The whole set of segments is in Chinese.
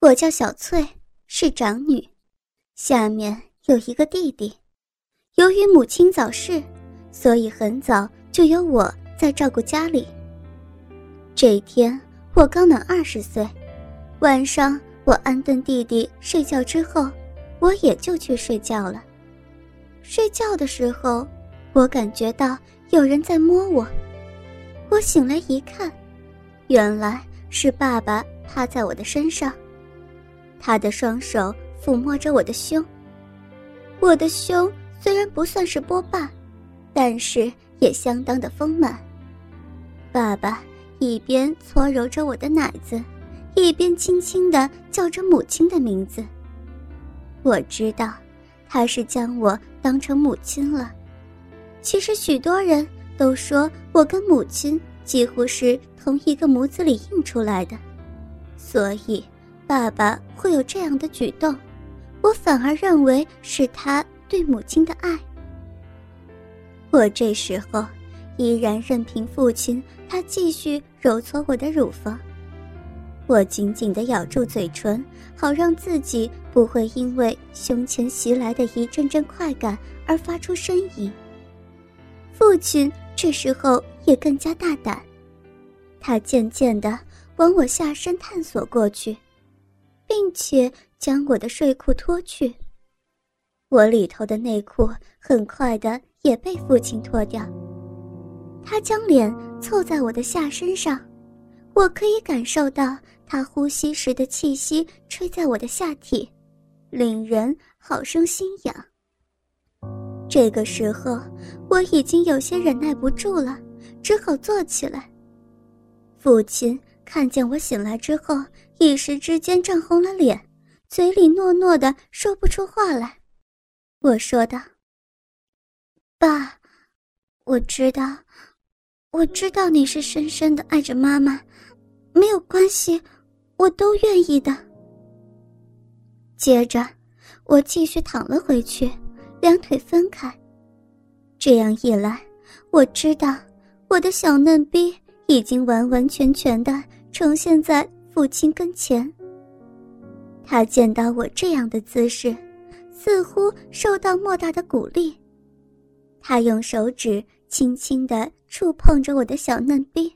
我叫小翠，是长女，下面有一个弟弟。由于母亲早逝，所以很早就由我在照顾家里。这一天我刚满二十岁，晚上我安顿弟弟睡觉之后，我也就去睡觉了。睡觉的时候，我感觉到有人在摸我，我醒来一看，原来是爸爸趴在我的身上，他的双手抚摸着我的胸。我的胸虽然不算是波霸，但是也相当的丰满。爸爸一边搓揉着我的奶子，一边轻轻的叫着母亲的名字。我知道。他是将我当成母亲了。其实许多人都说我跟母亲几乎是同一个模子里印出来的，所以爸爸会有这样的举动，我反而认为是他对母亲的爱。我这时候依然任凭父亲他继续揉搓我的乳房。我紧紧地咬住嘴唇，好让自己不会因为胸前袭来的一阵阵快感而发出呻吟。父亲这时候也更加大胆，他渐渐地往我下身探索过去，并且将我的睡裤脱去。我里头的内裤很快的也被父亲脱掉，他将脸凑在我的下身上。我可以感受到他呼吸时的气息吹在我的下体，令人好生心痒。这个时候，我已经有些忍耐不住了，只好坐起来。父亲看见我醒来之后，一时之间涨红了脸，嘴里糯糯的说不出话来。我说道：“爸，我知道，我知道你是深深的爱着妈妈。”没有关系，我都愿意的。接着，我继续躺了回去，两腿分开。这样一来，我知道我的小嫩逼已经完完全全的呈现在父亲跟前。他见到我这样的姿势，似乎受到莫大的鼓励。他用手指轻轻的触碰着我的小嫩逼。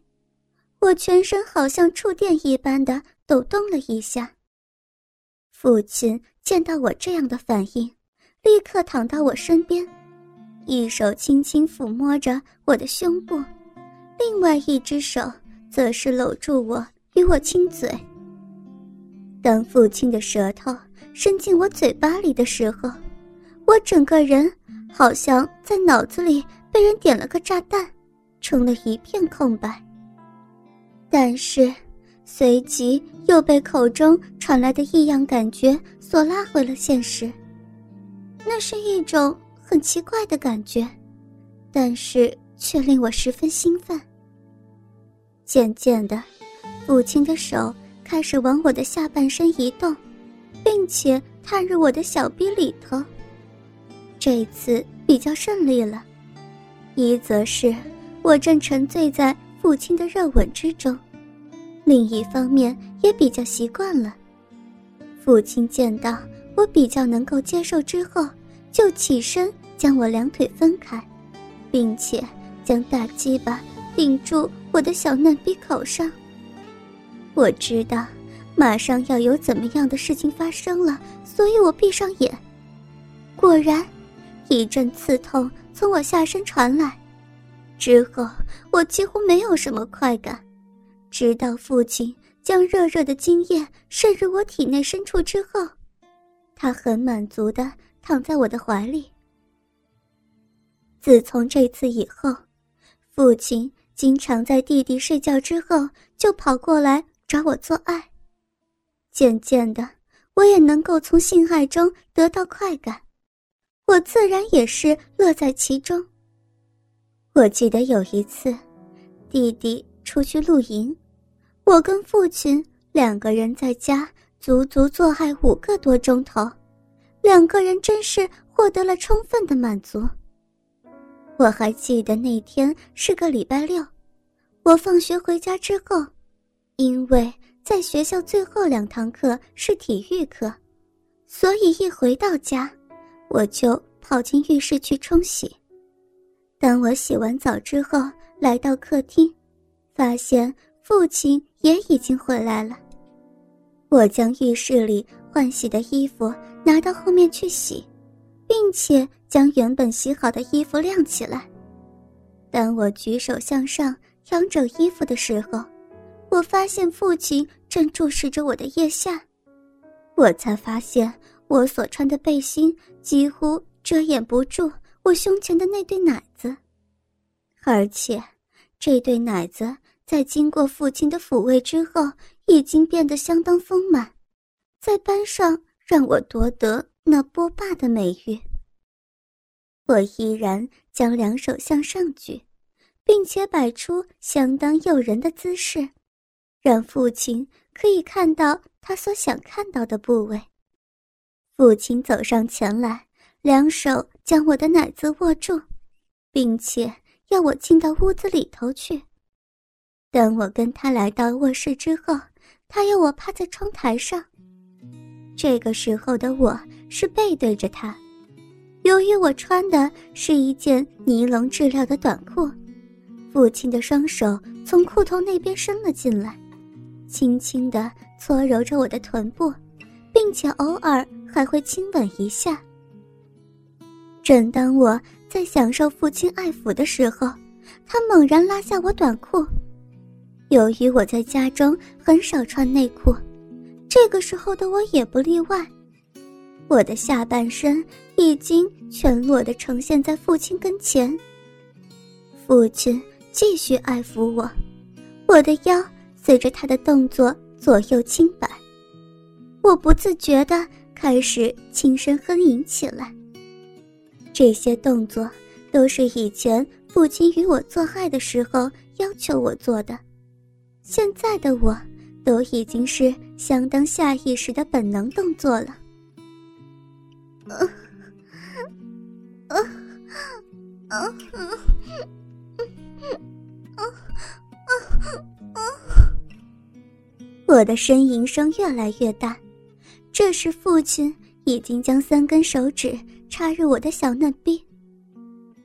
我全身好像触电一般的抖动了一下。父亲见到我这样的反应，立刻躺到我身边，一手轻轻抚摸着我的胸部，另外一只手则是搂住我与我亲嘴。当父亲的舌头伸进我嘴巴里的时候，我整个人好像在脑子里被人点了个炸弹，成了一片空白。但是，随即又被口中传来的异样感觉所拉回了现实。那是一种很奇怪的感觉，但是却令我十分兴奋。渐渐的，父亲的手开始往我的下半身移动，并且探入我的小臂里头。这次比较顺利了，一则是我正沉醉在。父亲的热吻之中，另一方面也比较习惯了。父亲见到我比较能够接受之后，就起身将我两腿分开，并且将大鸡巴顶住我的小嫩逼口上。我知道马上要有怎么样的事情发生了，所以我闭上眼。果然，一阵刺痛从我下身传来。之后，我几乎没有什么快感，直到父亲将热热的精液渗入我体内深处之后，他很满足的躺在我的怀里。自从这次以后，父亲经常在弟弟睡觉之后就跑过来找我做爱，渐渐的，我也能够从性爱中得到快感，我自然也是乐在其中。我记得有一次，弟弟出去露营，我跟父亲两个人在家足足做爱五个多钟头，两个人真是获得了充分的满足。我还记得那天是个礼拜六，我放学回家之后，因为在学校最后两堂课是体育课，所以一回到家，我就跑进浴室去冲洗。当我洗完澡之后，来到客厅，发现父亲也已经回来了。我将浴室里换洗的衣服拿到后面去洗，并且将原本洗好的衣服晾起来。当我举手向上调整衣服的时候，我发现父亲正注视着我的腋下，我才发现我所穿的背心几乎遮掩不住我胸前的那对奶子，而且这对奶子在经过父亲的抚慰之后，已经变得相当丰满，在班上让我夺得那波霸的美誉。我依然将两手向上举，并且摆出相当诱人的姿势，让父亲可以看到他所想看到的部位。父亲走上前来，两手将我的奶子握住，并且要我进到屋子里头去。等我跟他来到卧室之后，他要我趴在窗台上。这个时候的我是背对着他。由于我穿的是一件尼龙质料的短裤，父亲的双手从裤头那边伸了进来，轻轻地搓揉着我的臀部，并且偶尔还会亲吻一下。正当我在享受父亲爱抚的时候，他猛然拉下我短裤。由于我在家中很少穿内裤，这个时候的我也不例外。我的下半身已经全裸的呈现在父亲跟前。父亲继续爱抚我，我的腰随着他的动作左右轻摆，我不自觉的开始轻声哼吟起来。这些动作都是以前父亲与我做爱的时候要求我做的，现在的我都已经是相当下意识的本能动作了。我的呻吟声越来越大，这时父亲已经将三根手指插入我的小嫩逼，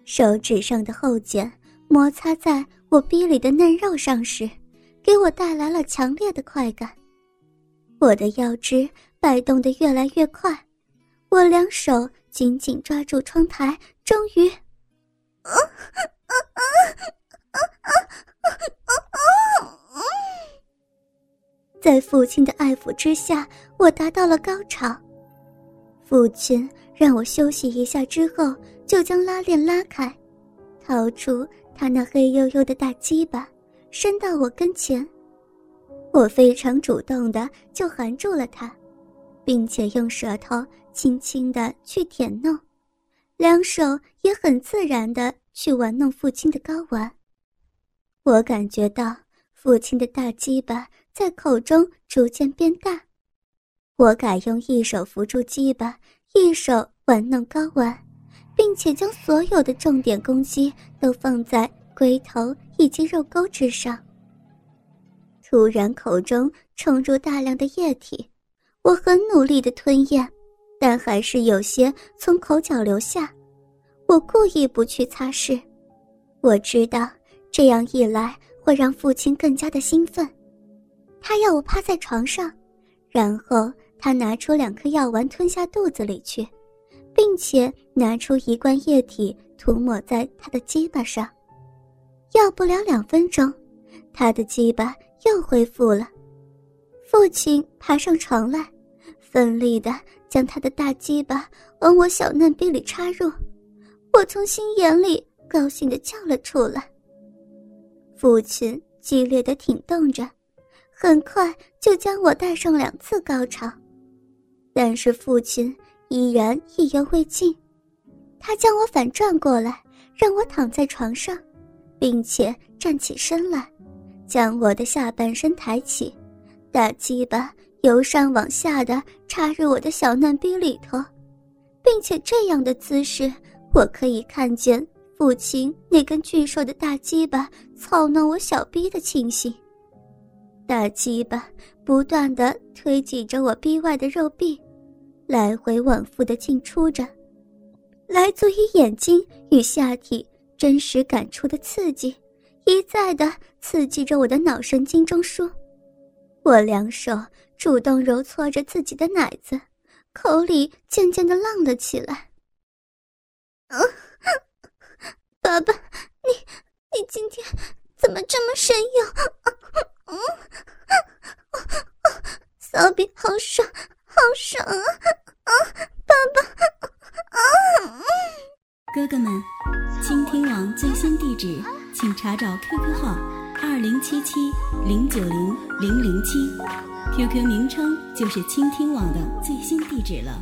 手指上的后茧摩擦在我逼里的嫩肉上时，给我带来了强烈的快感。我的腰肢摆动得越来越快。我两手紧紧抓住窗台，终于，在父亲的爱抚之下，我达到了高潮。父亲让我休息一下之后，就将拉链拉开，掏出他那黑黝黝的大鸡巴，伸到我跟前。我非常主动的就含住了他。并且用舌头轻轻的去舔弄，两手也很自然的去玩弄父亲的睾丸。我感觉到父亲的大鸡巴在口中逐渐变大，我改用一手扶住鸡巴，一手玩弄睾丸，并且将所有的重点攻击都放在龟头以及肉沟之上。突然，口中冲入大量的液体。我很努力的吞咽，但还是有些从口角流下。我故意不去擦拭，我知道这样一来会让父亲更加的兴奋。他要我趴在床上，然后他拿出两颗药丸吞下肚子里去，并且拿出一罐液体涂抹在他的鸡巴上。要不了两分钟，他的鸡巴又恢复了。父亲爬上床来，奋力的将他的大鸡巴往我小嫩逼里插入。我从心眼里高兴的叫了出来。父亲激烈的挺动着，很快就将我带上两次高潮，但是父亲依然意犹未尽。他将我反转过来，让我躺在床上，并且站起身来，将我的下半身抬起。大鸡巴由上往下的插入我的小嫩逼里头，并且这样的姿势，我可以看见父亲那根巨硕的大鸡巴操弄我小逼的情形。大鸡巴不断的推挤着我臂外的肉壁，来回往复的进出着，来自于眼睛与下体真实感触的刺激，一再的刺激着我的脑神经中枢。我两手主动揉搓着自己的奶子，口里渐渐的浪了起来。嗯，爸爸，你你今天怎么这么神勇？嗯，骚逼好爽，好爽啊！啊，爸爸，啊！哥哥们，倾听网最新地址，请查找 QQ 号二零七七零九零零零七，QQ 名称就是倾听网的最新地址了。